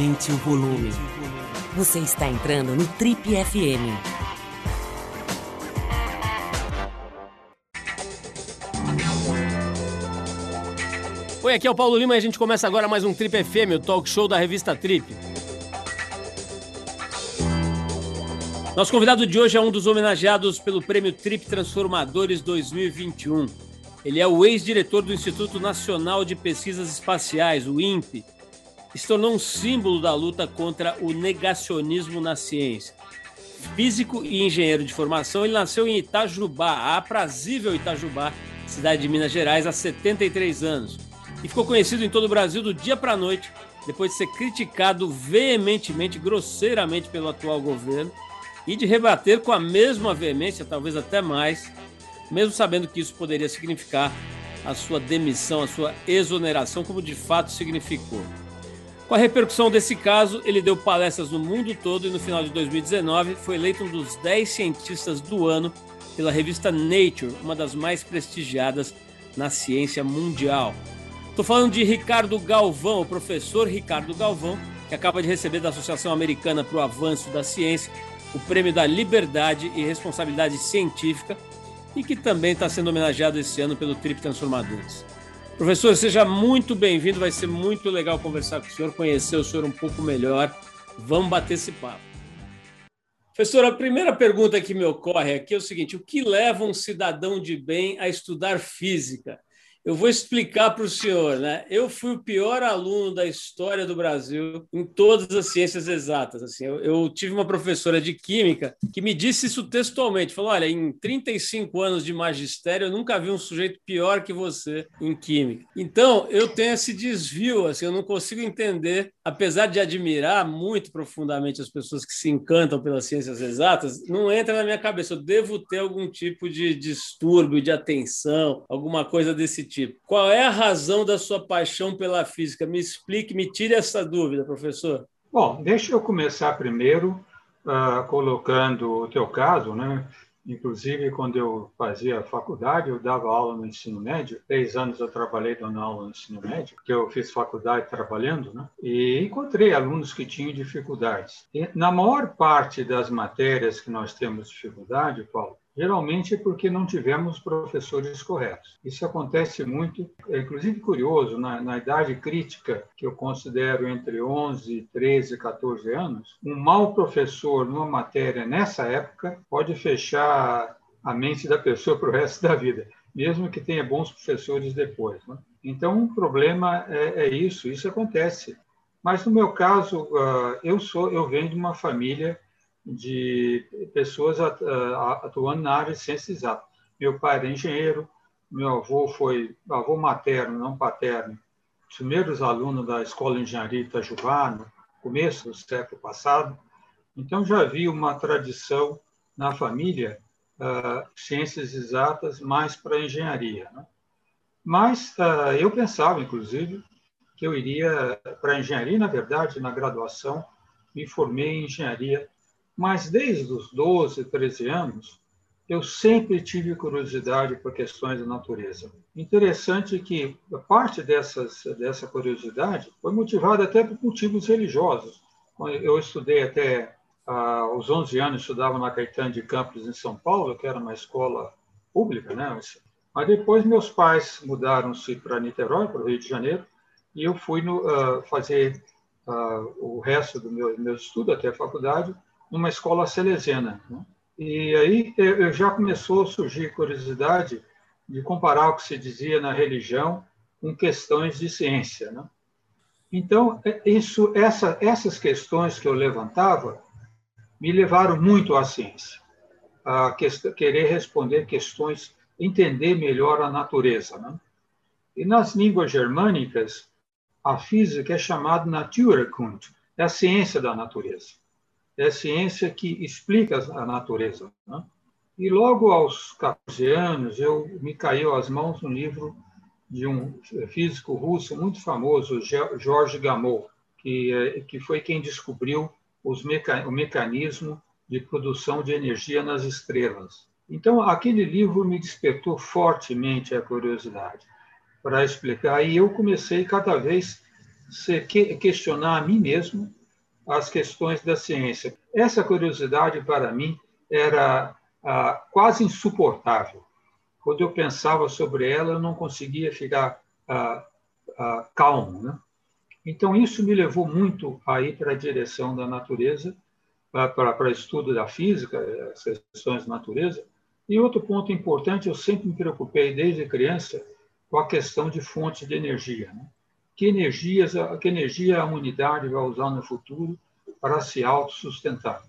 Aumente o volume. Você está entrando no Trip FM. Oi, aqui é o Paulo Lima e a gente começa agora mais um Trip FM, o talk show da revista Trip. Nosso convidado de hoje é um dos homenageados pelo Prêmio Trip Transformadores 2021. Ele é o ex-diretor do Instituto Nacional de Pesquisas Espaciais, o INPE. Se tornou um símbolo da luta contra o negacionismo na ciência. Físico e engenheiro de formação, ele nasceu em Itajubá, a aprazível Itajubá, cidade de Minas Gerais, há 73 anos. E ficou conhecido em todo o Brasil do dia para a noite, depois de ser criticado veementemente, grosseiramente pelo atual governo e de rebater com a mesma veemência, talvez até mais, mesmo sabendo que isso poderia significar a sua demissão, a sua exoneração, como de fato significou. Com a repercussão desse caso, ele deu palestras no mundo todo e no final de 2019 foi eleito um dos 10 cientistas do ano pela revista Nature, uma das mais prestigiadas na ciência mundial. Estou falando de Ricardo Galvão, o professor Ricardo Galvão, que acaba de receber da Associação Americana para o Avanço da Ciência o Prêmio da Liberdade e Responsabilidade Científica e que também está sendo homenageado esse ano pelo Trip Transformadores. Professor, seja muito bem-vindo, vai ser muito legal conversar com o senhor, conhecer o senhor um pouco melhor. Vamos bater esse papo. Professor, a primeira pergunta que me ocorre aqui é o seguinte: o que leva um cidadão de bem a estudar física? Eu vou explicar para o senhor, né? Eu fui o pior aluno da história do Brasil em todas as ciências exatas. Assim, eu, eu, tive uma professora de química que me disse isso textualmente. Falou: olha, em 35 anos de magistério, eu nunca vi um sujeito pior que você em química. Então, eu tenho esse desvio, assim, eu não consigo entender, apesar de admirar muito profundamente as pessoas que se encantam pelas ciências exatas, não entra na minha cabeça. Eu devo ter algum tipo de distúrbio de atenção, alguma coisa desse tipo. Qual é a razão da sua paixão pela física? Me explique, me tire essa dúvida, professor. Bom, deixa eu começar primeiro uh, colocando o teu caso, né? Inclusive, quando eu fazia faculdade, eu dava aula no ensino médio. Três anos eu trabalhei dando aula no ensino médio, porque eu fiz faculdade trabalhando, né? E encontrei alunos que tinham dificuldades. E, na maior parte das matérias que nós temos dificuldade, Paulo, Geralmente é porque não tivemos professores corretos. Isso acontece muito, é inclusive curioso, na, na, idade crítica, que eu considero entre 11, 13 e 14 anos, um mau professor numa matéria nessa época pode fechar a mente da pessoa para o resto da vida, mesmo que tenha bons professores depois. Né? Então, o problema é, é, isso, isso acontece. Mas no meu caso, uh, eu sou, eu venho de uma família de pessoas atuando na área de ciências exatas. Meu pai era engenheiro, meu avô foi avô materno, não paterno, os primeiros alunos da Escola de Engenharia Itajubá, no começo do século passado. Então, já havia uma tradição na família, uh, ciências exatas, mais para engenharia. Né? Mas uh, eu pensava, inclusive, que eu iria para engenharia, na verdade, na graduação, me formei em engenharia mas desde os 12, 13 anos, eu sempre tive curiosidade por questões da natureza. Interessante que parte dessas, dessa curiosidade foi motivada até por motivos religiosos. Eu estudei até aos 11 anos, estudava na Caetano de Campos, em São Paulo, que era uma escola pública, né? Mas depois meus pais mudaram-se para Niterói, para o Rio de Janeiro, e eu fui no, uh, fazer uh, o resto do meu, meu estudo até a faculdade numa escola salesiana. Né? E aí eu já começou a surgir curiosidade de comparar o que se dizia na religião com questões de ciência. Né? Então, é, isso, essa, essas questões que eu levantava me levaram muito à ciência, a querer responder questões, entender melhor a natureza. Né? E nas línguas germânicas, a física é chamada Naturkunde, é a ciência da natureza é a ciência que explica a natureza. Né? E logo aos 14 anos, eu me caiu às mãos um livro de um físico russo muito famoso, George Gamow, que, é, que foi quem descobriu meca o mecanismo de produção de energia nas estrelas. Então, aquele livro me despertou fortemente a curiosidade para explicar, e eu comecei cada vez questionar a mim mesmo as questões da ciência. Essa curiosidade, para mim, era ah, quase insuportável. Quando eu pensava sobre ela, eu não conseguia ficar ah, ah, calmo. Né? Então, isso me levou muito a ir para a direção da natureza, para o estudo da física, as questões de natureza. E outro ponto importante, eu sempre me preocupei desde criança com a questão de fontes de energia. Né? Que, energias, que energia a humanidade vai usar no futuro para se autossustentar?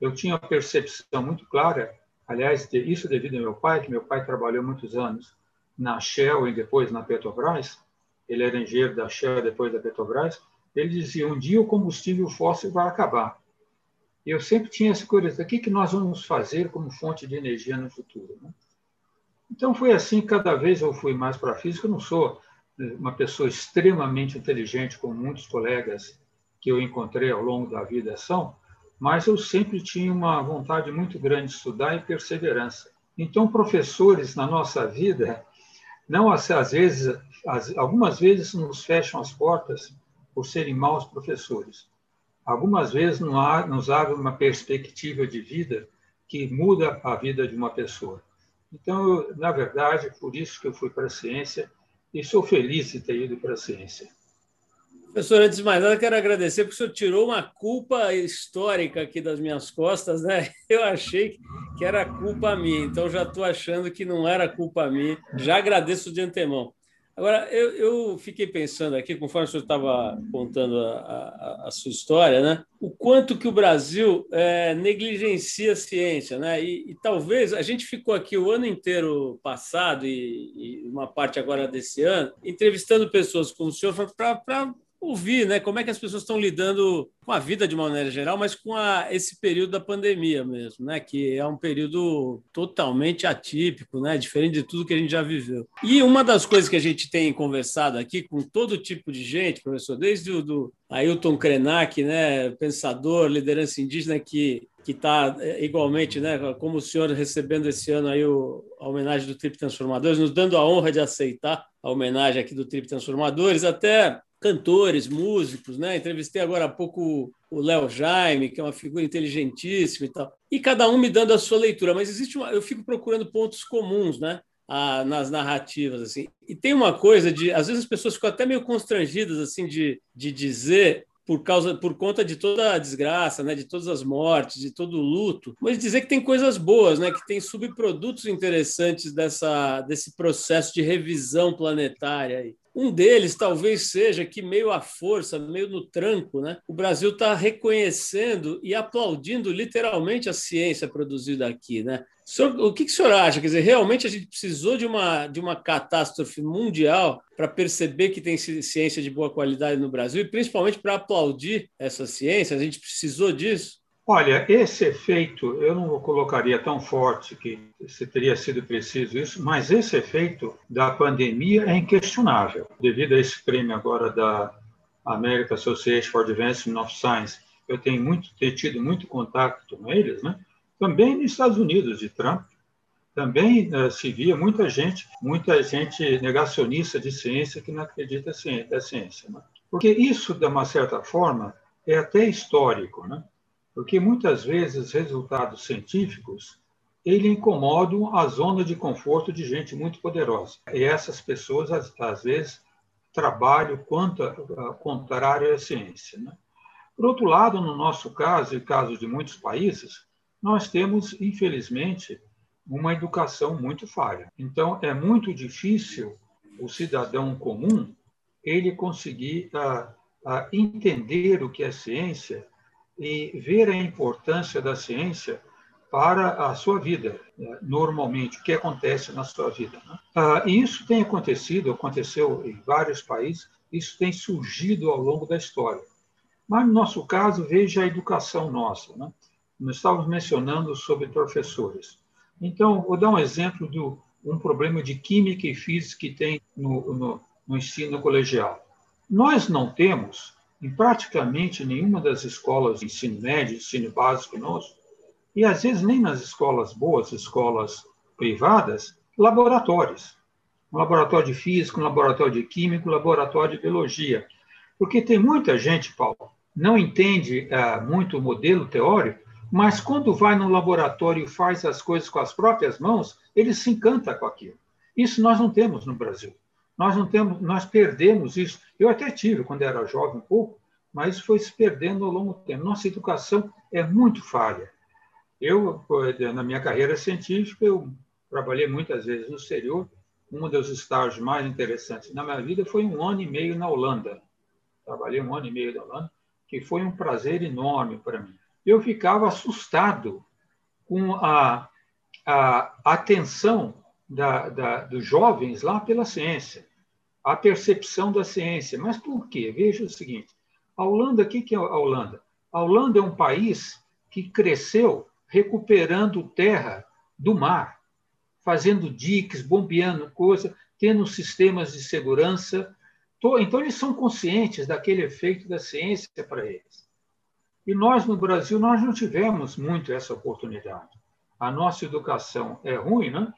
Eu tinha uma percepção muito clara, aliás, isso devido ao meu pai, que meu pai trabalhou muitos anos na Shell e depois na Petrobras, ele era engenheiro da Shell depois da Petrobras, ele dizia, um dia o combustível fóssil vai acabar. Eu sempre tinha essa curiosidade, o que, que nós vamos fazer como fonte de energia no futuro? Né? Então foi assim, cada vez eu fui mais para a física, eu não sou uma pessoa extremamente inteligente, como muitos colegas que eu encontrei ao longo da vida são, mas eu sempre tinha uma vontade muito grande de estudar e perseverança. Então, professores na nossa vida, não às vezes, algumas vezes nos fecham as portas por serem maus professores. Algumas vezes nos abre uma perspectiva de vida que muda a vida de uma pessoa. Então, na verdade, por isso que eu fui para a ciência e sou feliz de ter ido para a ciência. Professor, antes de mais nada, quero agradecer porque o senhor tirou uma culpa histórica aqui das minhas costas, né? Eu achei que era culpa minha, então já estou achando que não era culpa minha. Já agradeço de antemão. Agora, eu, eu fiquei pensando aqui, conforme o senhor estava contando a, a, a, sua história, né? o quanto que o Brasil é, negligencia a ciência. Né? E, e, talvez a gente ficou aqui o ano inteiro passado e, e uma parte agora desse ano, entrevistando pessoas como o senhor para ouvir né, como é que as pessoas estão lidando com a vida de uma maneira geral, mas com a, esse período da pandemia mesmo, né, que é um período totalmente atípico, né, diferente de tudo que a gente já viveu. E uma das coisas que a gente tem conversado aqui com todo tipo de gente, professor, desde o do Ailton Krenak, né, pensador, liderança indígena que que está é, igualmente, né, como o senhor recebendo esse ano aí o, a homenagem do Trip Transformadores, nos dando a honra de aceitar a homenagem aqui do Trip Transformadores, até cantores, músicos, né? Entrevistei agora há pouco o Léo Jaime, que é uma figura inteligentíssima e tal. E cada um me dando a sua leitura, mas existe uma, eu fico procurando pontos comuns, né? Ah, nas narrativas assim. E tem uma coisa de, às vezes as pessoas ficam até meio constrangidas assim de, de dizer por causa por conta de toda a desgraça, né, de todas as mortes, de todo o luto, mas dizer que tem coisas boas, né, que tem subprodutos interessantes dessa desse processo de revisão planetária aí. Um deles talvez seja que, meio à força, meio no tranco, né, o Brasil está reconhecendo e aplaudindo literalmente a ciência produzida aqui. Né? O, senhor, o que, que o senhor acha? Quer dizer, realmente a gente precisou de uma, de uma catástrofe mundial para perceber que tem ciência de boa qualidade no Brasil e principalmente para aplaudir essa ciência? A gente precisou disso? Olha, esse efeito eu não colocaria tão forte que se teria sido preciso isso, mas esse efeito da pandemia é inquestionável. Devido a esse prêmio agora da American Association for Advancement of Science, eu tenho muito, tido muito contato com eles, né? Também nos Estados Unidos de Trump, também uh, se via muita gente, muita gente negacionista de ciência que não acredita na ciência, né? porque isso de uma certa forma é até histórico, né? Porque muitas vezes resultados científicos ele incomodam a zona de conforto de gente muito poderosa. E essas pessoas, às, vezes, trabalham contra, contrário à ciência. Né? Por outro lado, no nosso caso e caso de muitos países, nós temos, infelizmente, uma educação muito falha. Então, é muito difícil o cidadão comum ele conseguir uh, uh, entender o que é ciência e ver a importância da ciência para a sua vida, né? normalmente, o que acontece na sua vida. Né? Ah, e isso tem acontecido, aconteceu em vários países, isso tem surgido ao longo da história. Mas, no nosso caso, veja a educação nossa. Né? Nós estávamos mencionando sobre professores. Então, vou dar um exemplo de um problema de química e física que tem no, no, no ensino colegial. Nós não temos em praticamente nenhuma das escolas de ensino médio, ensino básico nosso, e às vezes nem nas escolas boas, escolas privadas, laboratórios. Um laboratório de física, um laboratório de química, um laboratório de biologia. Porque tem muita gente, Paulo, não entende uh, muito o modelo teórico, mas quando vai no laboratório e faz as coisas com as próprias mãos, ele se encanta com aquilo. Isso nós não temos no Brasil. Nós não temos, nós perdemos isso. Eu até tive quando era jovem um pouco, mas isso foi se perdendo ao longo do tempo. Nossa educação é muito falha. Eu, na minha carreira científica, eu trabalhei muitas vezes no exterior. Um dos estágios mais interessantes na minha vida foi um ano e meio na Holanda. Trabalhei um ano e meio na Holanda, que foi um prazer enorme para mim. Eu ficava assustado com a, a atenção da, da, dos jovens lá pela ciência, a percepção da ciência. Mas por quê? Veja o seguinte: a Holanda, o que é a Holanda? A Holanda é um país que cresceu recuperando terra do mar, fazendo diques, bombeando coisa, tendo sistemas de segurança. Então, eles são conscientes daquele efeito da ciência para eles. E nós, no Brasil, nós não tivemos muito essa oportunidade. A nossa educação é ruim, né?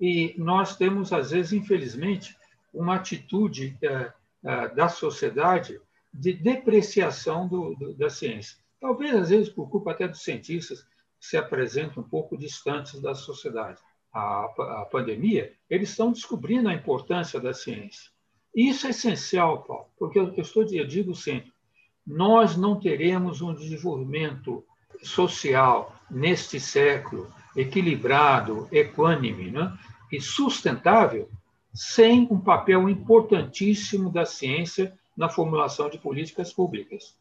e nós temos, às vezes, infelizmente, uma atitude é, é, da sociedade de depreciação do, do, da ciência. Talvez, às vezes, por culpa até dos cientistas que se apresentam um pouco distantes da sociedade. A, a pandemia, eles estão descobrindo a importância da ciência. Isso é essencial, Paulo, porque eu, estou, eu digo sempre, nós não teremos um desenvolvimento social neste século equilibrado, equânime né? e sustentável sem um papel importantíssimo da ciência na formulação de políticas públicas.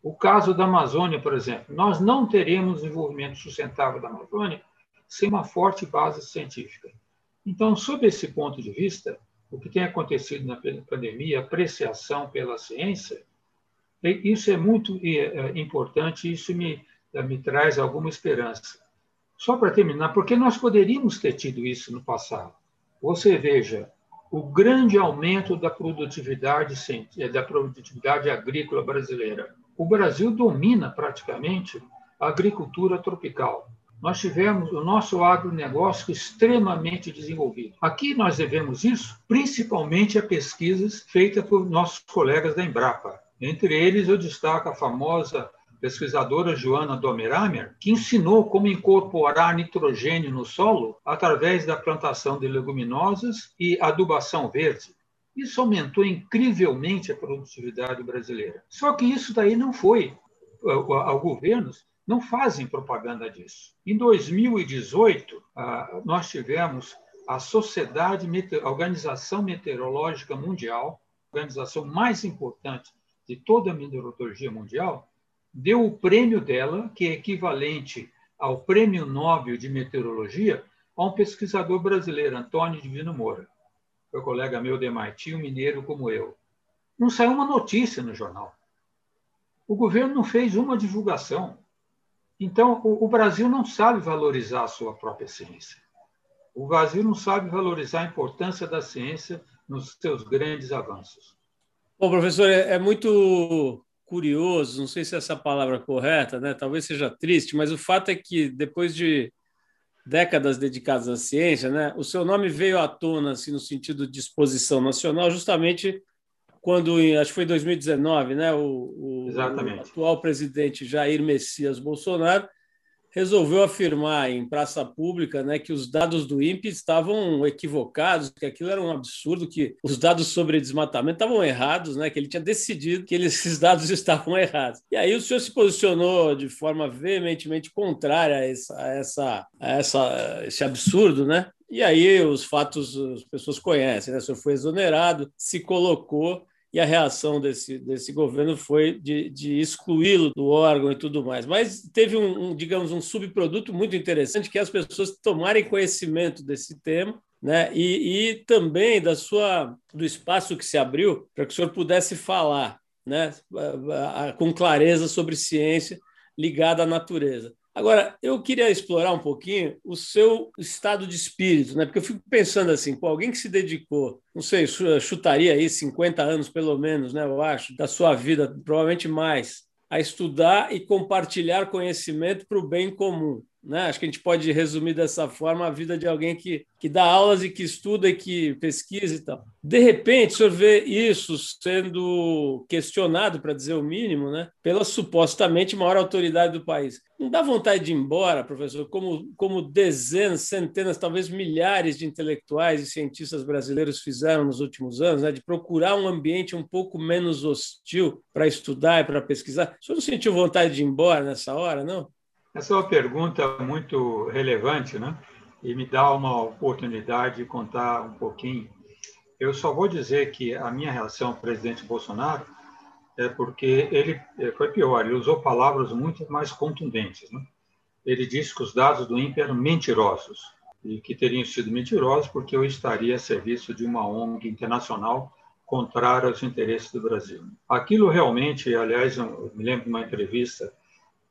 O caso da Amazônia, por exemplo, nós não teremos desenvolvimento sustentável da Amazônia sem uma forte base científica. Então, sob esse ponto de vista, o que tem acontecido na pandemia, apreciação pela ciência, isso é muito é, importante, isso me, me traz alguma esperança. Só para terminar, porque nós poderíamos ter tido isso no passado. Você veja o grande aumento da produtividade, da produtividade agrícola brasileira. O Brasil domina praticamente a agricultura tropical. Nós tivemos o nosso agronegócio extremamente desenvolvido. Aqui nós devemos isso principalmente a pesquisas feitas por nossos colegas da Embrapa. Entre eles, eu destaco a famosa pesquisadora Joana Domeramer, que ensinou como incorporar nitrogênio no solo através da plantação de leguminosas e adubação verde. Isso aumentou incrivelmente a produtividade brasileira. Só que isso daí não foi. Os governos não fazem propaganda disso. Em 2018, ah, nós tivemos a Sociedade, a Organização Meteorológica Mundial, a organização mais importante de toda a meteorologia mundial, deu o prêmio dela, que é equivalente ao Prêmio Nobel de Meteorologia, a um pesquisador brasileiro, Antônio Divino Moura. Foi colega meu de MIT, um mineiro como eu. Não saiu uma notícia no jornal. O governo não fez uma divulgação. Então, o, Brasil não sabe valorizar a sua própria ciência. O Brasil não sabe valorizar a importância da ciência nos seus grandes avanços. Bom, professor, é, é muito curioso, não sei se essa palavra é correta, né? talvez seja triste, mas o fato é que depois de décadas dedicadas à ciência, né, o seu nome veio à tona assim, no sentido de exposição nacional, justamente quando, acho que foi em 2019, né, o, o, o atual presidente Jair Messias Bolsonaro resolveu afirmar em praça pública né, que os dados do INPE estavam equivocados, que aquilo era um absurdo, que os dados sobre desmatamento estavam errados, né, que ele tinha decidido que esses dados estavam errados. E aí o senhor se posicionou de forma veementemente contrária a, essa, a, essa, a essa, esse absurdo, né? E aí os fatos as pessoas conhecem, né? O senhor foi exonerado, se colocou e a reação desse, desse governo foi de, de excluí-lo do órgão e tudo mais. Mas teve um, um, digamos, um subproduto muito interessante que é as pessoas tomarem conhecimento desse tema né? E, e, também da sua do espaço que se abriu para que o senhor pudesse falar, né? com clareza sobre ciência ligada à natureza. Agora, eu queria explorar um pouquinho o seu estado de espírito, né? Porque eu fico pensando assim, pô, alguém que se dedicou, não sei, chutaria aí 50 anos pelo menos, né, eu acho, da sua vida, provavelmente mais, a estudar e compartilhar conhecimento para o bem comum. Né? Acho que a gente pode resumir dessa forma a vida de alguém que, que dá aulas e que estuda e que pesquisa e tal. De repente, o senhor vê isso sendo questionado, para dizer o mínimo, né? pela supostamente maior autoridade do país. Não dá vontade de ir embora, professor, como, como dezenas, centenas, talvez milhares de intelectuais e cientistas brasileiros fizeram nos últimos anos, né? de procurar um ambiente um pouco menos hostil para estudar e para pesquisar. O senhor não sentiu vontade de ir embora nessa hora, não? Essa é uma pergunta muito relevante, né? E me dá uma oportunidade de contar um pouquinho. Eu só vou dizer que a minha relação com o presidente Bolsonaro é porque ele é, foi pior, ele usou palavras muito mais contundentes. Né? Ele disse que os dados do INPE eram mentirosos e que teriam sido mentirosos porque eu estaria a serviço de uma ONG internacional contrária aos interesses do Brasil. Aquilo realmente, aliás, eu me lembro de uma entrevista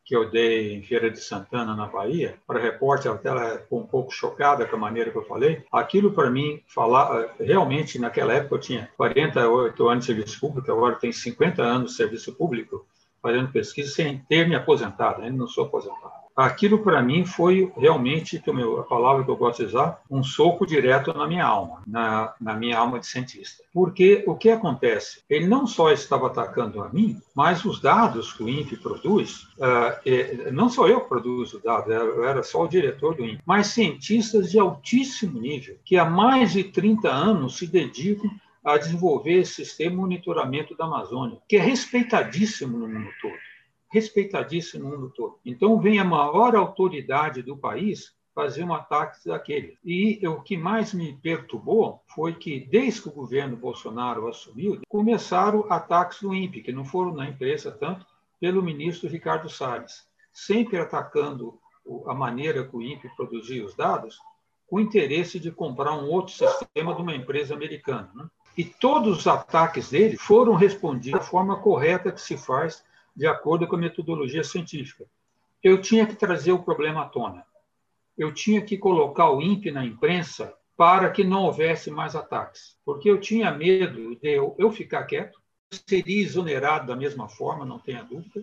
que eu dei em Feira de Santana, na Bahia, para repórter, até ela ficou um pouco chocada com a maneira que eu falei. Aquilo, para mim, falar, realmente, naquela época eu tinha 48 anos de serviço público, agora tenho 50 anos de serviço público, fazendo pesquisa sem ter me aposentado, ainda não sou aposentado aquilo para mim foi realmente, a palavra que eu gosto de usar, um soco direto na minha alma, na, na minha alma de cientista. Porque o que acontece? Ele não só estava atacando a mim, mas os dados que o INPE produz, uh, não só eu que produzo os dados, eu era só o diretor do INPE, mas cientistas de altíssimo nível, que há mais de 30 anos se dedicam a desenvolver esse sistema de monitoramento da Amazônia, que é respeitadíssimo no mundo todo respeitadíssimo no mundo todo. Então, vem a maior autoridade do país fazer um ataque daquele. E o que mais me perturbou foi que, desde que o governo Bolsonaro assumiu, começaram ataques do INPE, que não foram na imprensa tanto, pelo ministro Ricardo Salles, sempre atacando a maneira que o INPE produzia os dados, com o interesse de comprar um outro sistema de uma empresa americana. Né? E todos os ataques dele foram respondidos da forma correta que se faz de acordo com a metodologia científica. Eu tinha que trazer o problema à tona. Eu tinha que colocar o INPE na imprensa para que não houvesse mais ataques, porque eu tinha medo de eu, ficar quieto, seria exonerado da mesma forma, não tenha dúvida,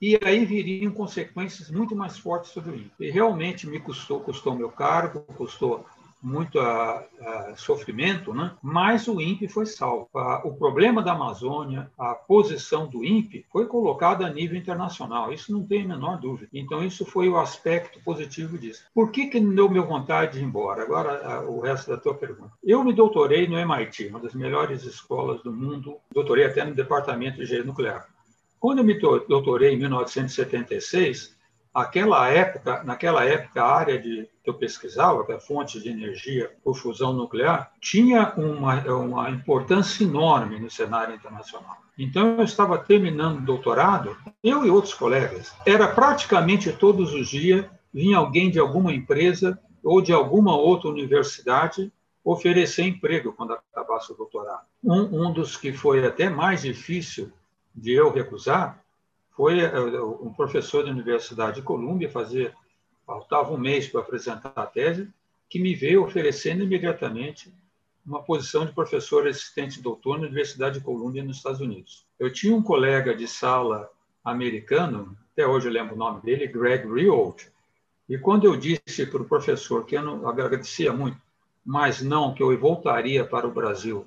e aí viriam consequências muito mais fortes sobre INPE. E realmente me custou, custou meu cargo, custou muito a, a sofrimento, né? mas o INPE foi salvo. o problema da Amazônia, a posição do INPE foi colocada a nível internacional, isso não tem a menor dúvida. Então, isso foi o aspecto positivo disso. Por que, que não deu meu vontade de ir embora? Agora, o resto da tua pergunta. Eu me doutorei no MIT, uma das melhores escolas do mundo, doutorei até no departamento de engenharia nuclear. Quando eu me doutorei em 1976, aquela época, naquela época, a área de que eu pesquisava, que é fonte de energia por fusão nuclear, tinha uma, uma importância enorme no cenário internacional. Então, eu estava terminando o doutorado, eu e outros colegas. Era praticamente todos os dias vinha alguém de alguma empresa ou de alguma outra universidade oferecer emprego quando acabasse o doutorado. Um, um dos que foi até mais difícil de eu recusar foi eh, um professor da Universidade de Colômbia fazer faltava um mês para apresentar a tese, que me veio oferecendo imediatamente uma posição de professor assistente doutor na Universidade de Colômbia, nos Estados Unidos. Eu tinha um colega de sala americano, até hoje eu lembro o nome dele, Greg Riold, e quando eu disse para o professor que eu não agradecia muito, mas não que eu voltaria para o Brasil,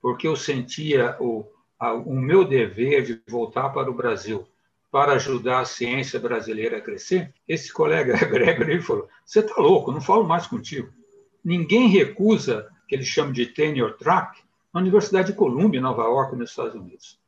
porque eu sentia o, a, o meu dever de voltar para o Brasil para ajudar a ciência brasileira a crescer, esse colega Gregory falou: Você está louco, não falo mais contigo. Ninguém recusa, que ele chama de tenure track, na Universidade de Columbia, em Nova York, nos Estados Unidos.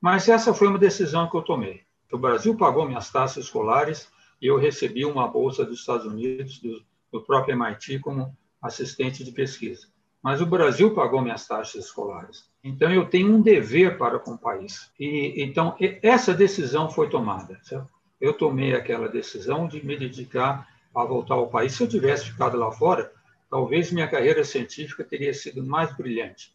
Mas essa foi uma decisão que eu tomei. O Brasil pagou minhas taxas escolares e eu recebi uma bolsa dos Estados Unidos, do, do próprio MIT, como assistente de pesquisa mas o Brasil pagou minhas taxas escolares. Então eu tenho um dever para com o país. E então essa decisão foi tomada. Certo? Eu tomei aquela decisão de me dedicar a voltar ao país. Se eu tivesse ficado lá fora, talvez minha carreira científica teria sido mais brilhante.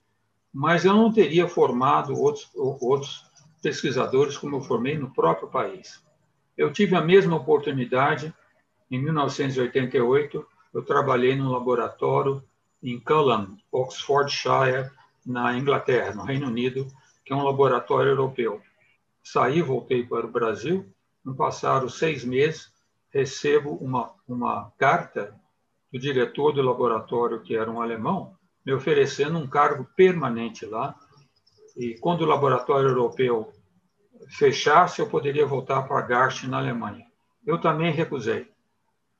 Mas eu não teria formado outros, outros pesquisadores como eu formei no próprio país. Eu tive a mesma oportunidade em 1988. Eu trabalhei no laboratório em Culham, Oxfordshire, na Inglaterra, no Reino Unido, que é um laboratório europeu. Saí, voltei para o Brasil, não passaram seis meses, recebo uma, uma carta do diretor do laboratório, que era um alemão, me oferecendo um cargo permanente lá. E quando o laboratório europeu fechasse, eu poderia voltar para Garching, na Alemanha. Eu também recusei,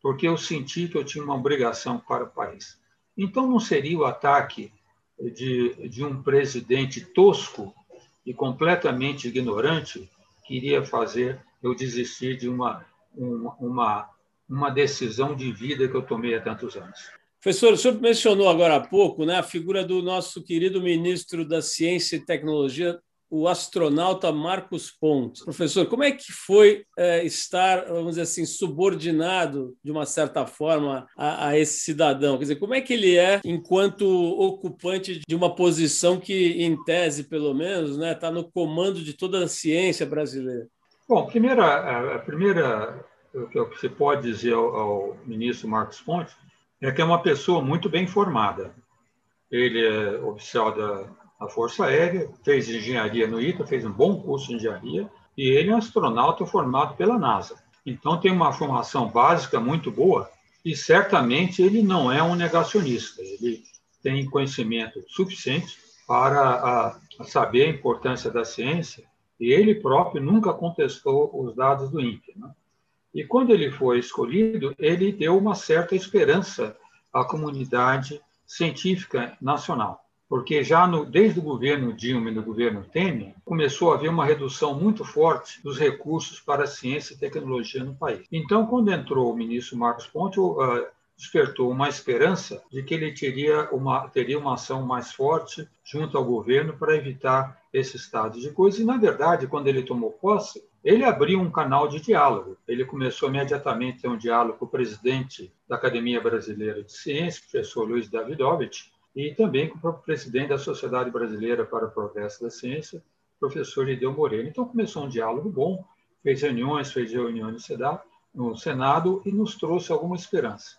porque eu senti que eu tinha uma obrigação para o país. Então, não seria o ataque de, de um presidente tosco e completamente ignorante que iria fazer eu desistir de uma, uma, uma, uma decisão de vida que eu tomei há tantos anos. Professor, o senhor mencionou agora há pouco né, a figura do nosso querido ministro da Ciência e Tecnologia, o astronauta Marcos Pontes. Professor, como é que foi é, estar, vamos dizer assim, subordinado, de uma certa forma, a, a, esse cidadão? Quer dizer, como é que ele é enquanto ocupante de uma posição que, em tese, pelo menos, está né, tá no comando de toda a ciência brasileira? Bom, primeira, a primeira o que se pode dizer ao, ao ministro Marcos Pontes é que é uma pessoa muito bem formada. Ele é oficial da a Força Aérea, fez engenharia no ITA, fez um bom curso de engenharia, e ele é um astronauta formado pela NASA. Então, tem uma formação básica muito boa, e certamente ele não é um negacionista, ele tem conhecimento suficiente para a, a saber a importância da ciência, e ele próprio nunca contestou os dados do INPE. Né? E quando ele foi escolhido, ele deu uma certa esperança à comunidade científica nacional porque já no, desde o governo Dilma e no governo Temer, começou a haver uma redução muito forte dos recursos para ciência e tecnologia no país. Então, quando entrou o ministro Marcos Ponte, uh, despertou uma esperança de que ele teria uma, teria uma ação mais forte junto ao governo para evitar esse estado de coisa. E, na verdade, quando ele tomou posse, ele abriu um canal de diálogo. Ele começou imediatamente a ter um diálogo com o presidente da Academia Brasileira de Ciências, professor Luiz Davidovich, e também com o próprio presidente da Sociedade Brasileira para o Progresso da Ciência, professor Ideu Moreira. Então começou um diálogo bom, fez reuniões, fez reuniões no Senado e nos trouxe alguma esperança.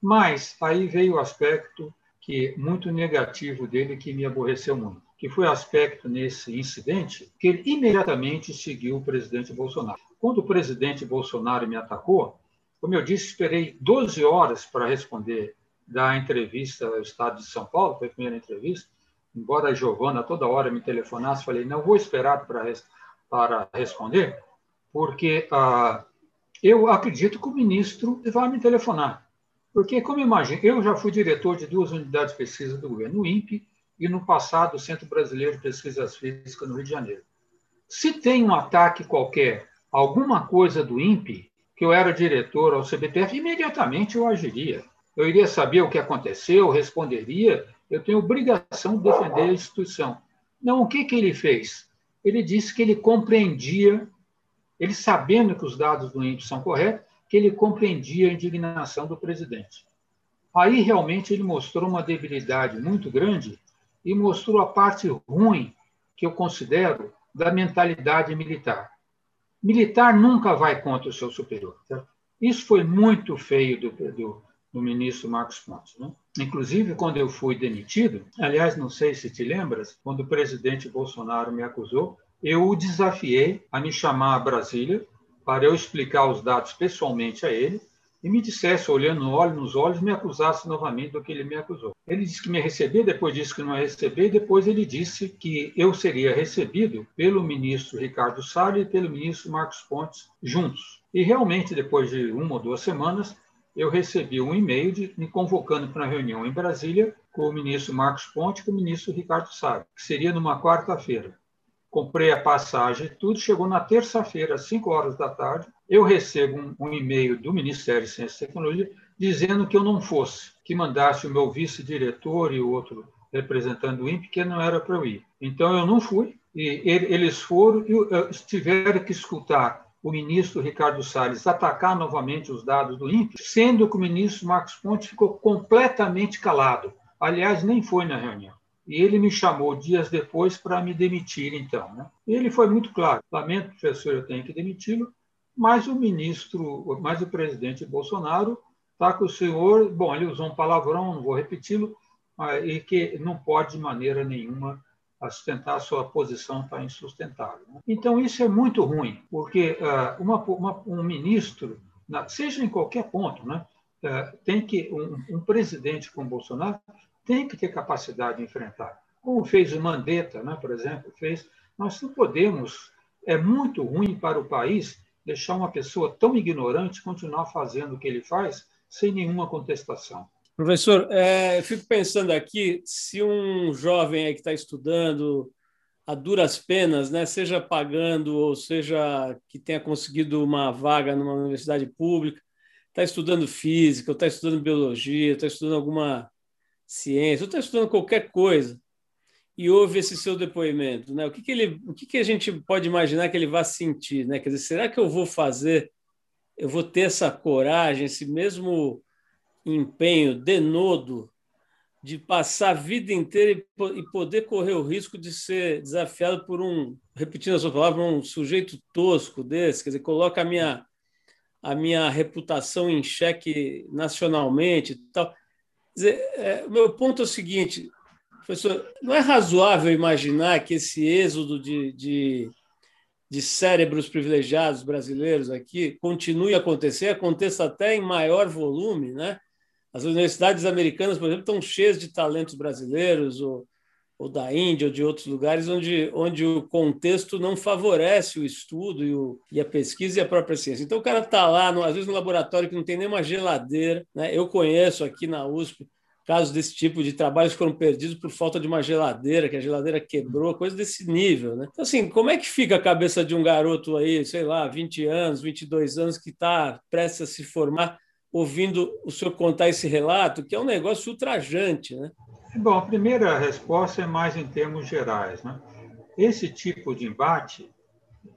Mas aí veio o aspecto que muito negativo dele que me aborreceu muito, que foi o aspecto nesse incidente que ele imediatamente seguiu o presidente Bolsonaro. Quando o presidente Bolsonaro me atacou, como eu disse, esperei 12 horas para responder da entrevista ao Estado de São Paulo, foi a primeira entrevista, embora a Giovana toda hora me telefonasse, falei, não vou esperar para, para responder, porque ah, eu acredito que o ministro vai me telefonar. Porque, como imagina, eu já fui diretor de duas unidades de pesquisa do governo, o INPE e, no passado, o Centro Brasileiro de Pesquisas Físicas, no Rio de Janeiro. Se tem um ataque qualquer, alguma coisa do INPE, que eu era diretor ao CBPF, imediatamente eu agiria eu iria saber o que aconteceu, responderia, eu tenho obrigação de defender a instituição. Não, o que, que ele fez? Ele disse que ele compreendia, ele sabendo que os dados do INPE são corretos, que ele compreendia a indignação do presidente. Aí realmente ele mostrou uma debilidade muito grande e mostrou a parte ruim que eu considero da mentalidade militar. Militar nunca vai contra o seu superior. Certo? Isso foi muito feio do, do, do ministro Marcos Pontes. Né? Inclusive, quando eu fui demitido, aliás, não sei se te lembras, quando o presidente Bolsonaro me acusou, eu o desafiei a me chamar a Brasília para eu explicar os dados pessoalmente a ele e me dissesse, olhando no olho nos olhos, me acusasse novamente do que ele me acusou. Ele disse que me receber, depois disse que não ia receber, e depois ele disse que eu seria recebido pelo ministro Ricardo Salles e pelo ministro Marcos Pontes juntos. E realmente, depois de uma ou duas semanas, eu recebi um e-mail me convocando para uma reunião em Brasília com o ministro Marcos Ponte e com o ministro Ricardo Salles, que seria numa quarta-feira. Comprei a passagem e tudo, chegou na terça-feira, às 5 horas da tarde, eu recebo um, um e-mail do Ministério de Ciência e Tecnologia dizendo que eu não fosse, que mandasse o meu vice-diretor e o outro representante do INPE, que não era para eu ir. Então eu não fui, e eles foram e tiveram que escutar o ministro Ricardo Salles atacar novamente os dados do INPE, sendo que o ministro Marcos Pontes ficou completamente calado. Aliás, nem foi na reunião. E ele me chamou dias depois para me demitir, então. Né? Ele foi muito claro: lamento, professor, eu tenho que demiti-lo, mas o ministro, mas o presidente Bolsonaro está com o senhor. Bom, ele usou um palavrão, não vou repeti-lo, e que não pode de maneira nenhuma a sustentar a sua posição está insustentável. Então, isso é muito ruim, porque uh, uma, uma, um ministro seja em qualquer ponto, né? É, tem que um, um, presidente como Bolsonaro tem que ter capacidade de enfrentar, como fez o Mandetta, né, por exemplo, fez. Nós não podemos. É muito ruim para o país deixar uma pessoa tão ignorante continuar fazendo o que ele faz sem nenhuma contestação. Professor, é, eu fico pensando aqui se um jovem que está estudando a duras penas, né, seja pagando ou seja que tenha conseguido uma vaga numa universidade pública, está estudando física, ou está estudando biologia, está estudando alguma ciência, ou está estudando qualquer coisa, e ouve esse seu depoimento, né? O que, que ele, o que, que a gente pode imaginar que ele vá sentir, né? Quer dizer, será que eu vou fazer, eu vou ter essa coragem, esse mesmo empenho, denodo, de passar a vida inteira e poder correr o risco de ser desafiado por um, repetindo a sua palavra, um sujeito tosco desse, quer dizer, coloca a minha a minha reputação em xeque nacionalmente e tal. Dizer, é, o meu ponto é o seguinte, professor, não é razoável imaginar que esse êxodo de, de, de cérebros privilegiados brasileiros aqui continue a acontecer, aconteça até em maior volume, né? As universidades americanas, por exemplo, estão cheias de talentos brasileiros, ou, ou da Índia, ou de outros lugares, onde, onde o contexto não favorece o estudo e, o, e a pesquisa e a própria ciência. Então, o cara está lá, no, às vezes, no laboratório que não tem nem uma geladeira. Né? Eu conheço aqui na USP casos desse tipo de trabalhos foram perdidos por falta de uma geladeira, que a geladeira quebrou, coisa desse nível. Né? Então, assim, como é que fica a cabeça de um garoto aí, sei lá, 20 anos, 22 anos, que está prestes a se formar, ouvindo o senhor contar esse relato, que é um negócio ultrajante, né? Bom, a primeira resposta é mais em termos gerais. Né? Esse tipo de embate,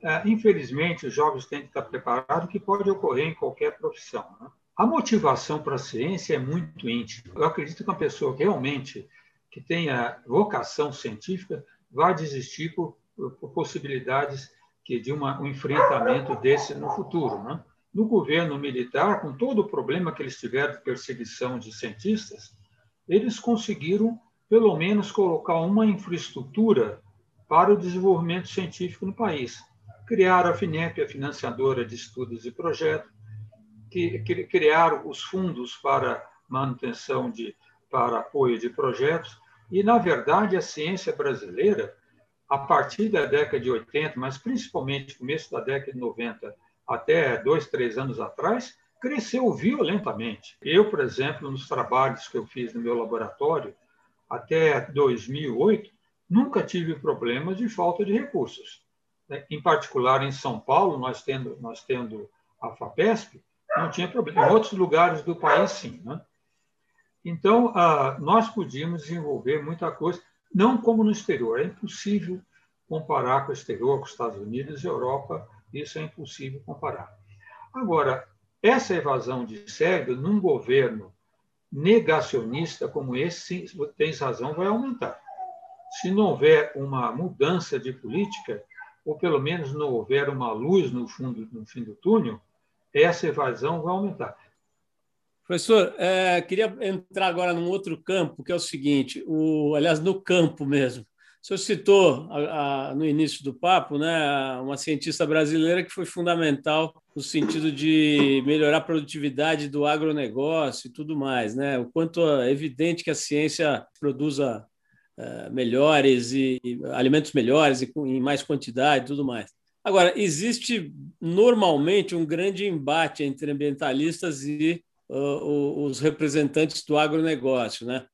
é, infelizmente, os jovens têm que estar preparados, que pode ocorrer em qualquer profissão. Né? A motivação para a ciência é muito íntima. Eu acredito que uma pessoa realmente que tenha vocação científica vai desistir por, por possibilidades que de uma, um enfrentamento desse no futuro. Né? No governo militar, com todo o problema que eles tiveram de perseguição de cientistas, eles conseguiram, pelo menos, colocar uma infraestrutura para o desenvolvimento científico no país. Criaram a FINEP, a financiadora de estudos e projetos, que, que criaram os fundos para manutenção de para apoio de projetos e na verdade a ciência brasileira a partir da década de 80, mas principalmente começo da década de 90 até dois, três anos atrás, cresceu violentamente. Eu, por exemplo, nos trabalhos que eu fiz no meu laboratório, até 2008, nunca tive problemas de falta de recursos. Em particular, em São Paulo, nós tendo, nós tendo a FAPESP, não tinha problema. Em outros lugares do país, sim. Né? Então, ah, nós podíamos desenvolver muita coisa, não como no exterior. É impossível comparar com o exterior, com os Estados Unidos e Europa, isso é impossível comparar. Agora, essa evasão de cérebro num governo negacionista como esse, tens razão, vai aumentar. Se não houver uma mudança de política, ou pelo menos não houver uma luz no, fundo, no fim do túnel, essa evasão vai aumentar. Professor, é, queria entrar agora num outro campo, que é o seguinte: o, aliás, no campo mesmo. O senhor citou a, a, no início do papo né, uma cientista brasileira que foi fundamental no sentido de melhorar a produtividade do agronegócio e tudo mais. Né? O quanto é evidente que a ciência produza é, melhores e, e, alimentos melhores e com, em mais quantidade e tudo mais. Agora, existe normalmente um grande embate entre ambientalistas e uh, os representantes do agronegócio. Né?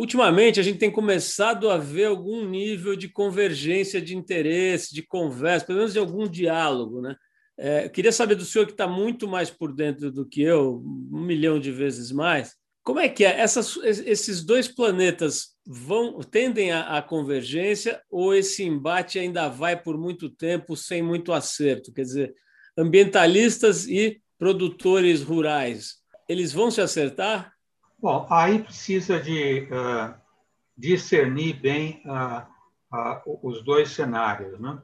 Ultimamente, a gente tem começado a ver algum nível de convergência de interesse, de conversa, pelo menos de algum diálogo. Né? É, queria saber do senhor, que está muito mais por dentro do que eu, um milhão de vezes mais, como é que é? Essas, esses dois planetas vão tendem à, convergência ou esse embate ainda vai por muito tempo sem muito acerto? Quer dizer, ambientalistas e produtores rurais, eles vão se acertar? Bom, aí precisa de uh, discernir bem uh, uh, os dois cenários. Né?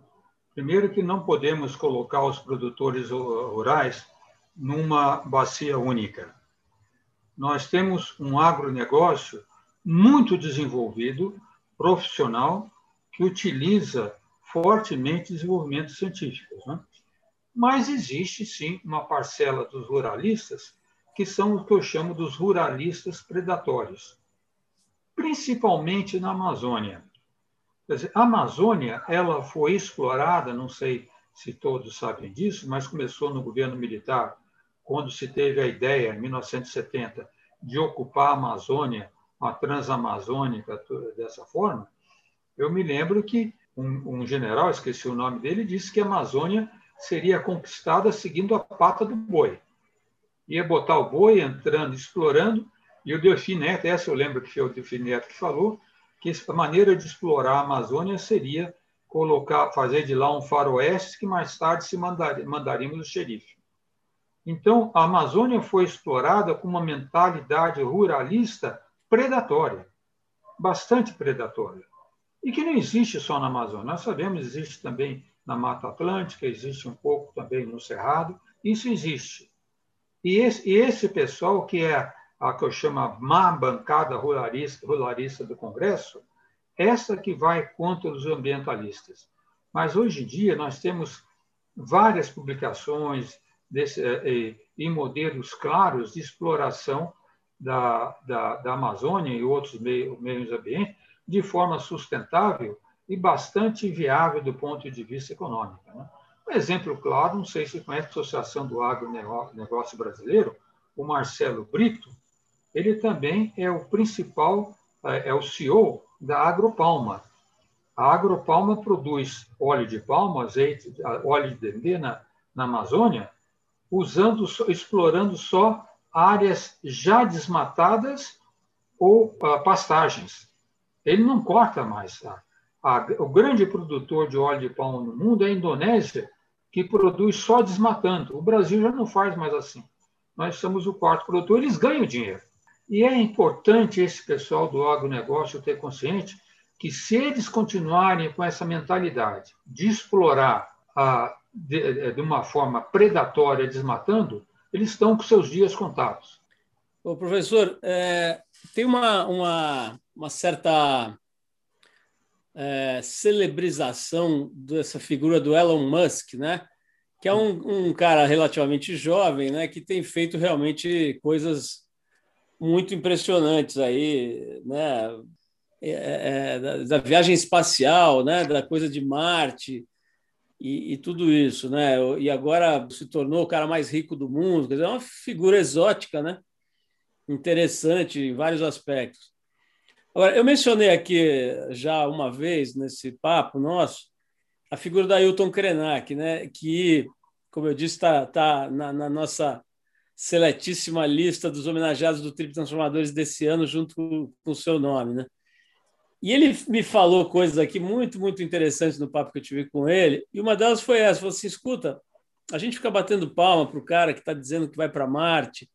Primeiro, que não podemos colocar os produtores rurais numa bacia única. Nós temos um agronegócio muito desenvolvido, profissional, que utiliza fortemente desenvolvimentos científicos. Né? Mas existe sim uma parcela dos ruralistas que são o que eu chamo dos ruralistas predatórios, principalmente na Amazônia. Dizer, a Amazônia ela foi explorada, não sei se todos sabem disso, mas começou no governo militar, quando se teve a ideia, em 1970, de ocupar a Amazônia, a transamazônica, dessa forma. Eu me lembro que um, um general, esqueci o nome dele, disse que a Amazônia seria conquistada seguindo a pata do boi. Ia botar o boi entrando, explorando, e o Delfim Neto, essa eu lembro que foi o Delfim Neto que falou, que a maneira de explorar a Amazônia seria colocar, fazer de lá um faroeste que mais tarde se mandar, mandaríamos o xerife. Então, a Amazônia foi explorada com uma mentalidade ruralista predatória, bastante predatória, e que não existe só na Amazônia. Nós sabemos, existe também na Mata Atlântica, existe um pouco também no Cerrado, isso existe. E esse, e esse pessoal, que é a que eu chamo a má bancada ruralista, ruralista do Congresso, essa que vai contra os ambientalistas. Mas hoje em dia nós temos várias publicações desse, eh, e modelos claros de exploração da, da, da Amazônia e outros meios, meios ambientes de forma sustentável e bastante viável do ponto de vista econômico. Né? Um exemplo claro, não sei se conhece a Associação do Agronegócio Brasileiro, o Marcelo Brito, ele também é o principal, é, é o CEO da Agropalma. A Agropalma produz óleo de palma, azeite, óleo de dendê na, na Amazônia, usando, explorando só áreas já desmatadas ou uh, pastagens. Ele não corta mais. Tá? A, o grande produtor de óleo de palma no mundo é a Indonésia, que produz só desmatando. O Brasil já não faz mais assim. Nós somos o quarto produtor, eles ganham dinheiro. E é importante esse pessoal do agronegócio ter consciente que se eles continuarem com essa mentalidade de explorar a, de, de uma forma predatória, desmatando, eles estão com seus dias contados. Ô, professor, é, tem uma, uma, uma certa é, celebrização dessa figura do Elon Musk, né? que é um, um, cara relativamente jovem, né? que tem feito realmente coisas muito impressionantes aí, né? É, é, é da, da, viagem espacial, né? da coisa de Marte e, e, tudo isso, né? E agora se tornou o cara mais rico do mundo, quer dizer, é uma figura exótica, né? Interessante em vários aspectos. Agora, eu mencionei aqui já uma vez nesse papo nosso a figura da Ailton Krenak, né, que, como eu disse, está tá na, na, nossa seletíssima lista dos homenageados do Trip Transformadores desse ano, junto com o seu nome. Né? E ele me falou coisas aqui muito, muito interessantes no papo que eu tive com ele, e uma delas foi essa: falou assim, escuta, a gente fica batendo palma para o cara que está dizendo que vai para Marte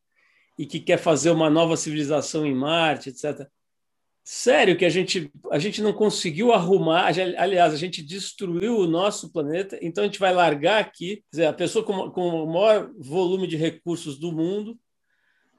e que quer fazer uma nova civilização em Marte, etc sério que a gente, a gente não conseguiu arrumar, aliás, a gente destruiu o nosso planeta, então a gente vai largar aqui, dizer, a pessoa com, com o maior volume de recursos do mundo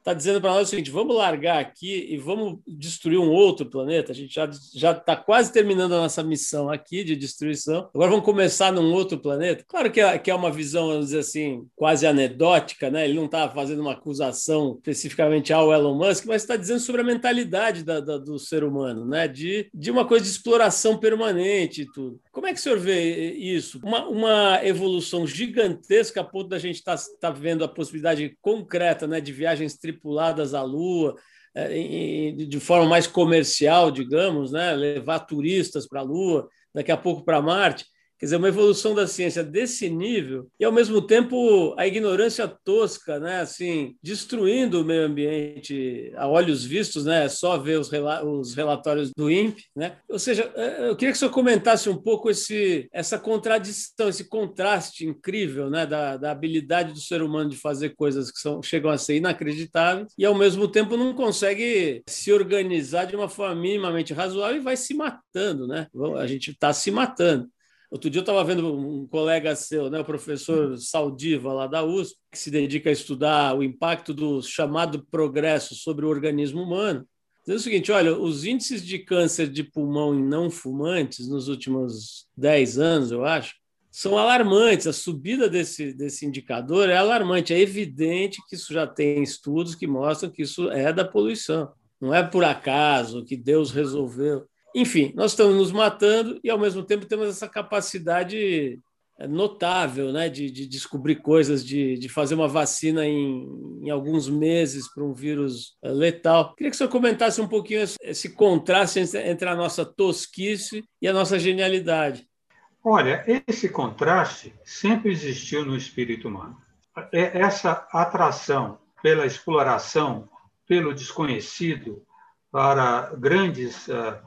está dizendo para nós o seguinte: vamos largar aqui e vamos destruir um outro planeta. A gente já já está quase terminando a nossa missão aqui de destruição. Agora vamos começar num outro planeta. Claro que é, que é uma visão, vamos dizer assim, quase anedótica, né? Ele não está fazendo uma acusação especificamente ao Elon Musk, mas está dizendo sobre a mentalidade da, da, do ser humano, né? De, de uma coisa de exploração permanente e tudo. Como é que o senhor vê isso? Uma, uma evolução gigantesca a ponto da gente estar tá, tá vendo a possibilidade concreta, né, de viagens tripuladas à Lua, é, de forma mais comercial, digamos, né? levar turistas para a Lua, daqui a pouco para Marte. Quer dizer, uma evolução da ciência desse nível e, ao mesmo tempo, a ignorância tosca, né? assim, destruindo o meio ambiente a olhos vistos, né? só ver os, rela os relatórios do INPE. Né? Ou seja, é, eu queria que o senhor comentasse um pouco esse, essa contradição, esse contraste incrível né? da, da habilidade do ser humano de fazer coisas que são, chegam a ser inacreditáveis e, ao mesmo tempo, não consegue se organizar de uma forma minimamente razoável e vai se matando. Né? A gente está se matando. Outro dia eu estava vendo um colega seu, né, o professor Saldiva, lá da USP, que se dedica a estudar o impacto do chamado progresso sobre o organismo humano. Dizendo o seguinte: olha, os índices de câncer de pulmão em não fumantes nos últimos 10 anos, eu acho, são alarmantes. A subida desse, desse indicador é alarmante. É evidente que isso já tem estudos que mostram que isso é da poluição. Não é por acaso que Deus resolveu. Enfim, nós estamos nos matando e, ao mesmo tempo, temos essa capacidade notável né, de, de descobrir coisas, de, de fazer uma vacina em, em alguns meses para um vírus eh, letal. Queria que senhor comentasse um pouquinho esse, esse contraste entre a nossa tosquice e a nossa genialidade. Olha, esse contraste sempre existiu no espírito humano. É, essa atração pela exploração, pelo desconhecido, para grandes uh,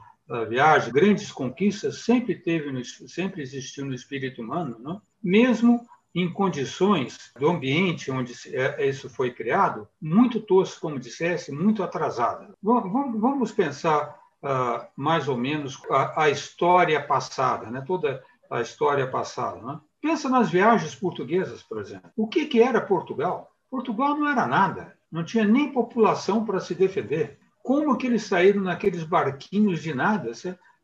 viagens, grandes conquistas, sempre teve, no, sempre existiu no espírito humano, não? mesmo em condições do ambiente onde é, isso foi criado, muito tosco, como dissesse, muito atrasada. Vamos pensar uh, mais ou menos a, a história passada, né? toda a história passada. Né? Pensa nas viagens portuguesas, por exemplo. O que, que era Portugal? Portugal não era nada, não tinha nem população para se defender. Como que eles saíram naqueles barquinhos de nada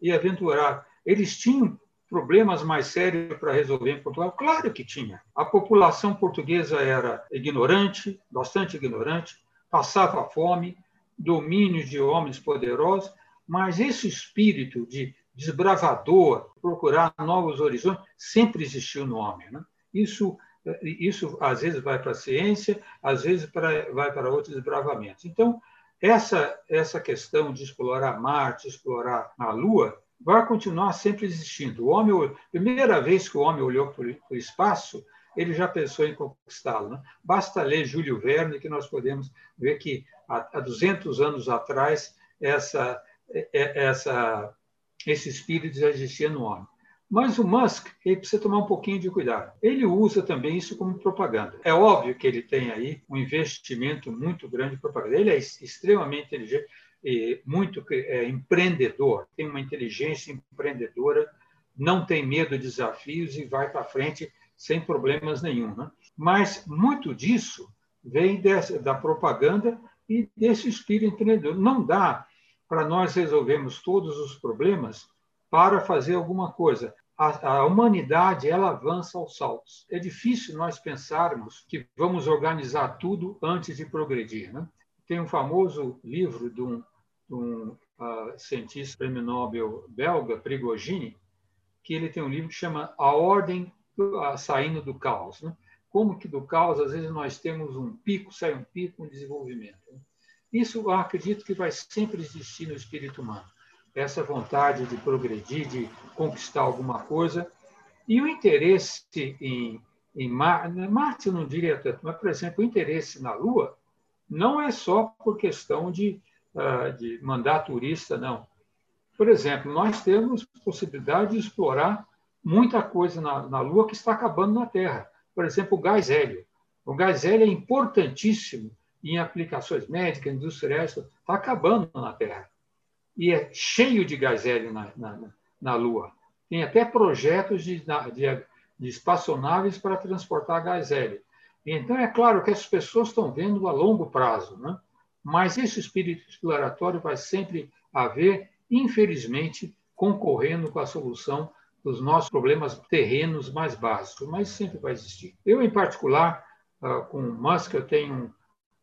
e aventurar? Eles tinham problemas mais sérios para resolver em Portugal? Claro que tinha. A população portuguesa era ignorante, bastante ignorante, passava fome, domínio de homens poderosos, mas esse espírito de desbravador, procurar novos horizontes, sempre existiu no homem. Né? Isso, isso às vezes vai para a ciência, às vezes para, vai para outros desbravamentos. Então, essa, essa questão de explorar Marte, explorar a Lua, vai continuar sempre existindo. O homem, primeira vez que o homem olhou para o espaço, ele já pensou em conquistá-lo. Né? Basta ler Júlio Verne que nós podemos ver que há 200 anos atrás essa, essa esse espírito já existia no homem. Mas o Musk ele precisa tomar um pouquinho de cuidado. Ele usa também isso como propaganda. É óbvio que ele tem aí um investimento muito grande em propaganda. Ele é extremamente inteligente e muito é, empreendedor, tem uma inteligência empreendedora, não tem medo de desafios e vai para frente sem problemas nenhum. Né? Mas muito disso vem dessa, da propaganda e desse espírito empreendedor. Não dá para nós resolvermos todos os problemas para fazer alguma coisa. A, a, humanidade ela avança aos saltos. É difícil nós pensarmos que vamos organizar tudo antes de progredir. Né? Tem um famoso livro de um, de um uh, cientista prêmio Nobel belga, Prigogine, que ele tem um livro que chama A Ordem uh, Saindo do Caos. Né? Como que do caos, às vezes, nós temos um pico, sai um pico, um desenvolvimento. Né? Isso eu acredito que vai sempre existir no espírito humano. Essa vontade de progredir, de conquistar alguma coisa. E o interesse em, em Marte, Marte não diria tanto, mas, por exemplo, o interesse na Lua não é só por questão de, uh, de mandar turista, não. Por exemplo, nós temos possibilidade de explorar muita coisa na, na Lua que está acabando na Terra. Por exemplo, o gás hélio. O gás hélio é importantíssimo em aplicações médicas, industriais, está acabando na Terra. E é cheio de gás hélio na, na, na Lua. Tem até projetos de, de, de espaçonaves para transportar gás hélio. Então, é claro que as pessoas estão vendo a longo prazo, né? mas esse espírito exploratório vai sempre haver, infelizmente, concorrendo com a solução dos nossos problemas terrenos mais básicos, mas sempre vai existir. Eu, em particular, ah, com Musk, eu tenho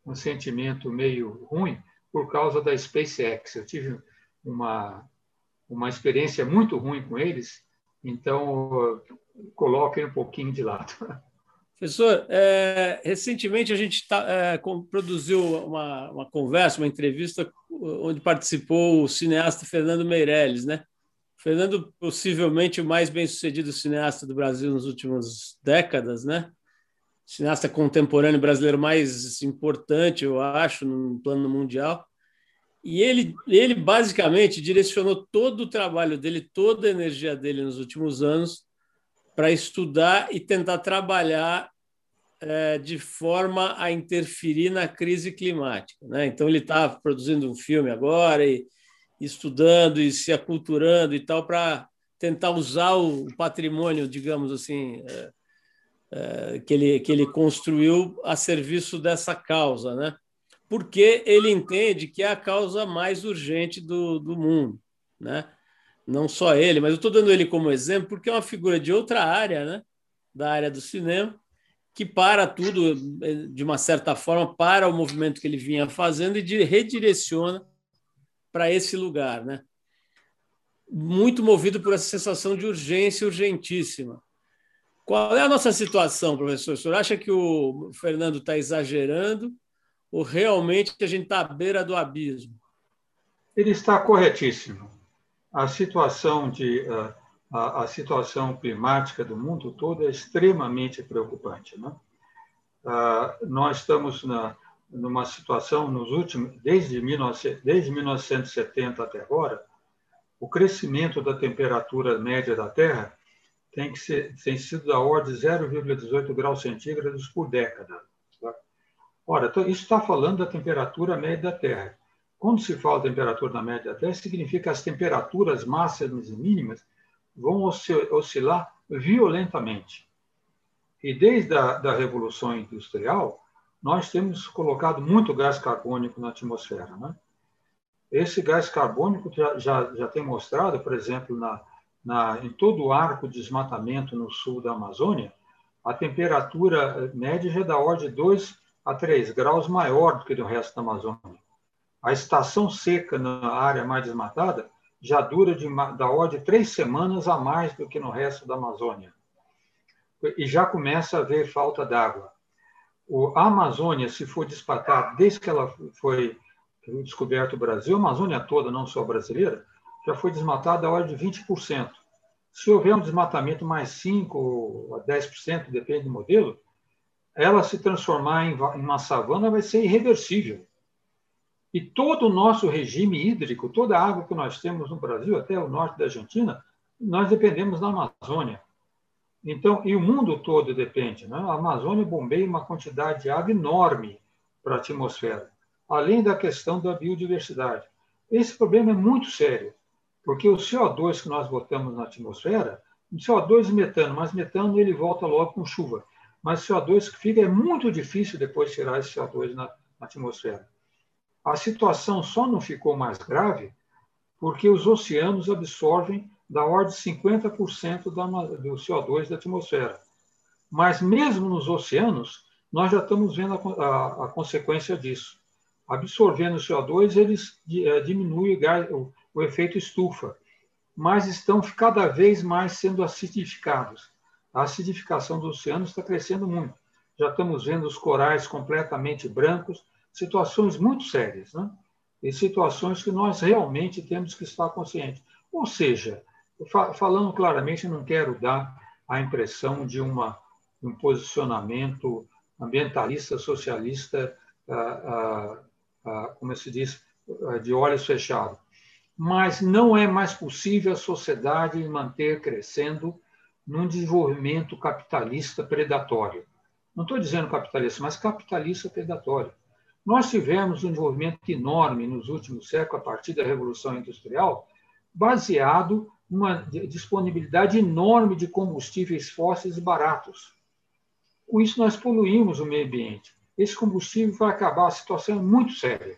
um sentimento meio ruim por causa da SpaceX. Eu tive uma, uma experiência muito ruim com eles, então coloquem um pouquinho de lado. Professor, é, recentemente a gente tá, é, produziu uma, uma conversa, uma entrevista, onde participou o cineasta Fernando Meirelles, né? Fernando, possivelmente o mais bem-sucedido cineasta do Brasil nas últimas décadas, né? cineasta contemporâneo brasileiro mais importante, eu acho, no plano mundial. E ele, ele basicamente direcionou todo o trabalho dele, toda a energia dele nos últimos anos para estudar e tentar trabalhar é, de forma a interferir na crise climática. Né? Então, ele está produzindo um filme agora e estudando e se aculturando e tal para tentar usar o patrimônio, digamos assim, é, é, que, ele, que ele construiu a serviço dessa causa, né? Porque ele entende que é a causa mais urgente do, do mundo. Né? Não só ele, mas eu estou dando ele como exemplo porque é uma figura de outra área, né? da área do cinema, que para tudo, de uma certa forma, para o movimento que ele vinha fazendo e redireciona para esse lugar. Né? Muito movido por essa sensação de urgência urgentíssima. Qual é a nossa situação, professor? O senhor acha que o Fernando está exagerando ou realmente a gente está à beira do abismo? Ele está corretíssimo. A situação de uh, a, a, situação climática do mundo todo é extremamente preocupante, né? Uh, nós estamos na, numa situação nos últimos desde, 19, desde 1970 até agora, o crescimento da temperatura média da Terra tem que ser tem sido da ordem de 0,18 graus centígrados por década. Ora, então, isso está falando da temperatura média da Terra. Quando se fala temperatura da média da Terra, significa que as temperaturas máximas e mínimas vão oscilar violentamente. E desde a da Revolução Industrial, nós temos colocado muito gás carbônico na atmosfera. Né? Esse gás carbônico já, já, já tem mostrado, por exemplo, na, na, em todo o arco de desmatamento no sul da Amazônia, a temperatura média já é da ordem de 2 a 3 graus maior do que no resto da Amazônia. A estação seca na área mais desmatada já dura de, da ordem de três semanas a mais do que no resto da Amazônia. E já começa a haver falta d'água. A Amazônia, se for despatar, desde que ela foi descoberto o Brasil, a Amazônia toda, não só brasileira, já foi desmatada a ordem de 20%. Se houver um desmatamento mais 5% a 10%, depende do modelo, ela se transformar em uma savana vai ser irreversível. E todo o nosso regime hídrico, toda a água que nós temos no Brasil, até o norte da Argentina, nós dependemos da Amazônia. Então, e o mundo todo depende. Né? A Amazônia bombeia uma quantidade de água enorme para a atmosfera, além da questão da biodiversidade. Esse problema é muito sério, porque o CO2 que nós botamos na atmosfera, o CO2 e metano, mas metano ele volta logo com chuva. Mas CO2 que fica é muito difícil depois tirar esse CO2 na atmosfera. A situação só não ficou mais grave porque os oceanos absorvem da ordem de 50% do CO2 da atmosfera. Mas mesmo nos oceanos, nós já estamos vendo a, a, a consequência disso. Absorvendo o CO2, eles é, diminuem o, gás, o, o efeito estufa, mas estão cada vez mais sendo acidificados. A acidificação dos oceanos está crescendo muito. Já estamos vendo os corais completamente brancos, situações muito sérias, né? e situações que nós realmente temos que estar conscientes. Ou seja, falando claramente, não quero dar a impressão de, uma, um posicionamento ambientalista, socialista, ah, ah, ah, como se diz, de olhos fechados. Mas não é mais possível a sociedade manter crescendo num desenvolvimento capitalista predatório. Não estou dizendo capitalista, mas capitalista predatório. Nós tivemos um desenvolvimento enorme nos últimos séculos, a partir da Revolução Industrial, baseado numa disponibilidade enorme de combustíveis fósseis baratos. Com isso, nós poluímos o meio ambiente. Esse combustível vai acabar, a situação é muito séria.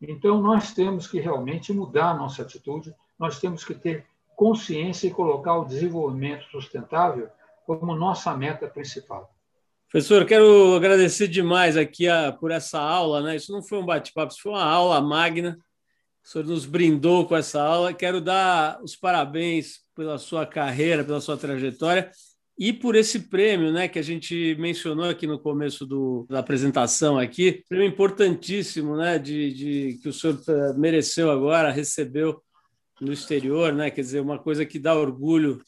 Então, nós temos que realmente mudar a nossa atitude, nós temos que ter consciência e colocar o desenvolvimento sustentável como nossa meta principal. Professor, quero agradecer demais aqui a, por essa aula, né? Isso não foi um bate-papo, isso foi uma aula magna. O senhor nos brindou com essa aula. Quero dar os parabéns pela sua carreira, pela sua trajetória e por esse prêmio, né, que a gente mencionou aqui no começo do, da apresentação aqui, prêmio importantíssimo, né, de, de que o senhor eh, mereceu agora, recebeu no exterior, né, quer dizer, uma coisa que dá orgulho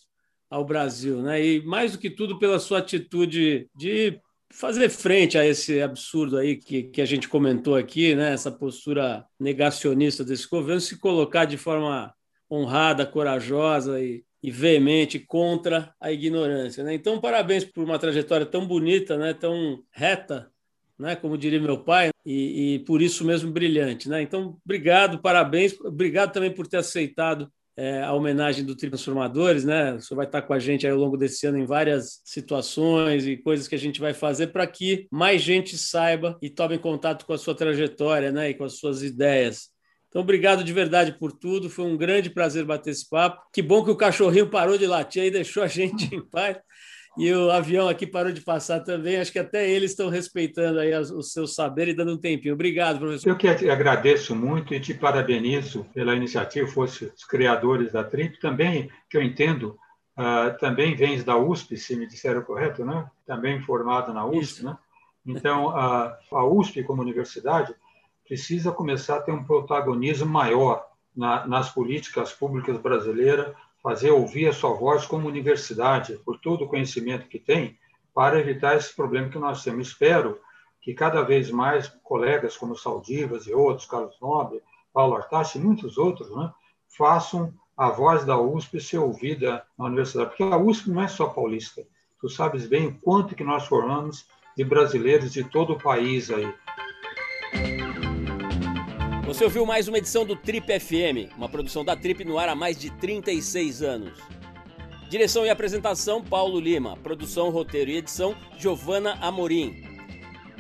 ao Brasil, né? E mais do que tudo pela sua atitude de fazer frente a esse absurdo aí que, que a gente comentou aqui, né? Essa postura negacionista desse governo, se colocar de forma honrada, corajosa e, e veemente contra a ignorância, né? Então, parabéns por uma trajetória tão bonita, né? Tão reta, né? Como diria meu pai, e, e por isso mesmo brilhante, né? Então, obrigado, parabéns, obrigado também por ter aceitado é, a homenagem do Transformadores, né? Senhor vai estar com a gente ao longo desse ano em várias situações e coisas que a gente vai fazer para que mais gente saiba e tome contato com a sua trajetória, né? E com as suas ideias. Então, obrigado de verdade por tudo. Foi um grande prazer bater esse papo. Que bom que o cachorrinho parou de latir e deixou a gente em paz. E o avião aqui parou de passar também. Acho que até eles estão respeitando aí o seu saber e dando um tempinho. Obrigado, professor. Eu que agradeço muito e te parabenizo pela iniciativa, fosse os criadores da TRIP. Também, que eu entendo, uh, também vens da USP, se me disseram correto, né? Também formado na USP, Isso. né? Então, a, a USP, como universidade, precisa começar a ter um protagonismo maior na, nas políticas públicas brasileiras, fazer ouvir a sua voz como universidade, por todo o conhecimento que tem, para evitar esse problema que nós temos. Espero que cada vez mais colegas como Saldivas e outros, Carlos Nobre, Paulo Artachi e muitos outros, né, façam a voz da USP ser ouvida na universidade. Porque a USP não é só paulista. Tu sabes bem o quanto que nós formamos de brasileiros de todo o país aí. Você ouviu mais uma edição do Trip FM, uma produção da Trip no ar há mais de 36 anos. Direção e apresentação Paulo Lima, produção, roteiro e edição Giovana Amorim.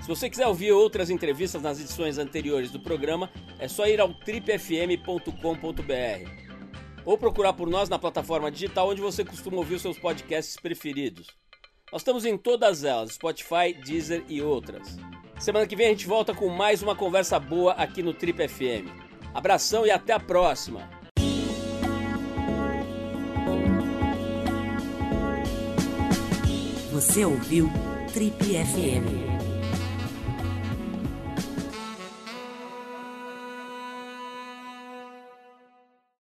Se você quiser ouvir outras entrevistas nas edições anteriores do programa, é só ir ao tripfm.com.br ou procurar por nós na plataforma digital onde você costuma ouvir seus podcasts preferidos. Nós estamos em todas elas, Spotify, Deezer e outras. Semana que vem a gente volta com mais uma conversa boa aqui no Trip FM. Abração e até a próxima! Você ouviu Trip FM.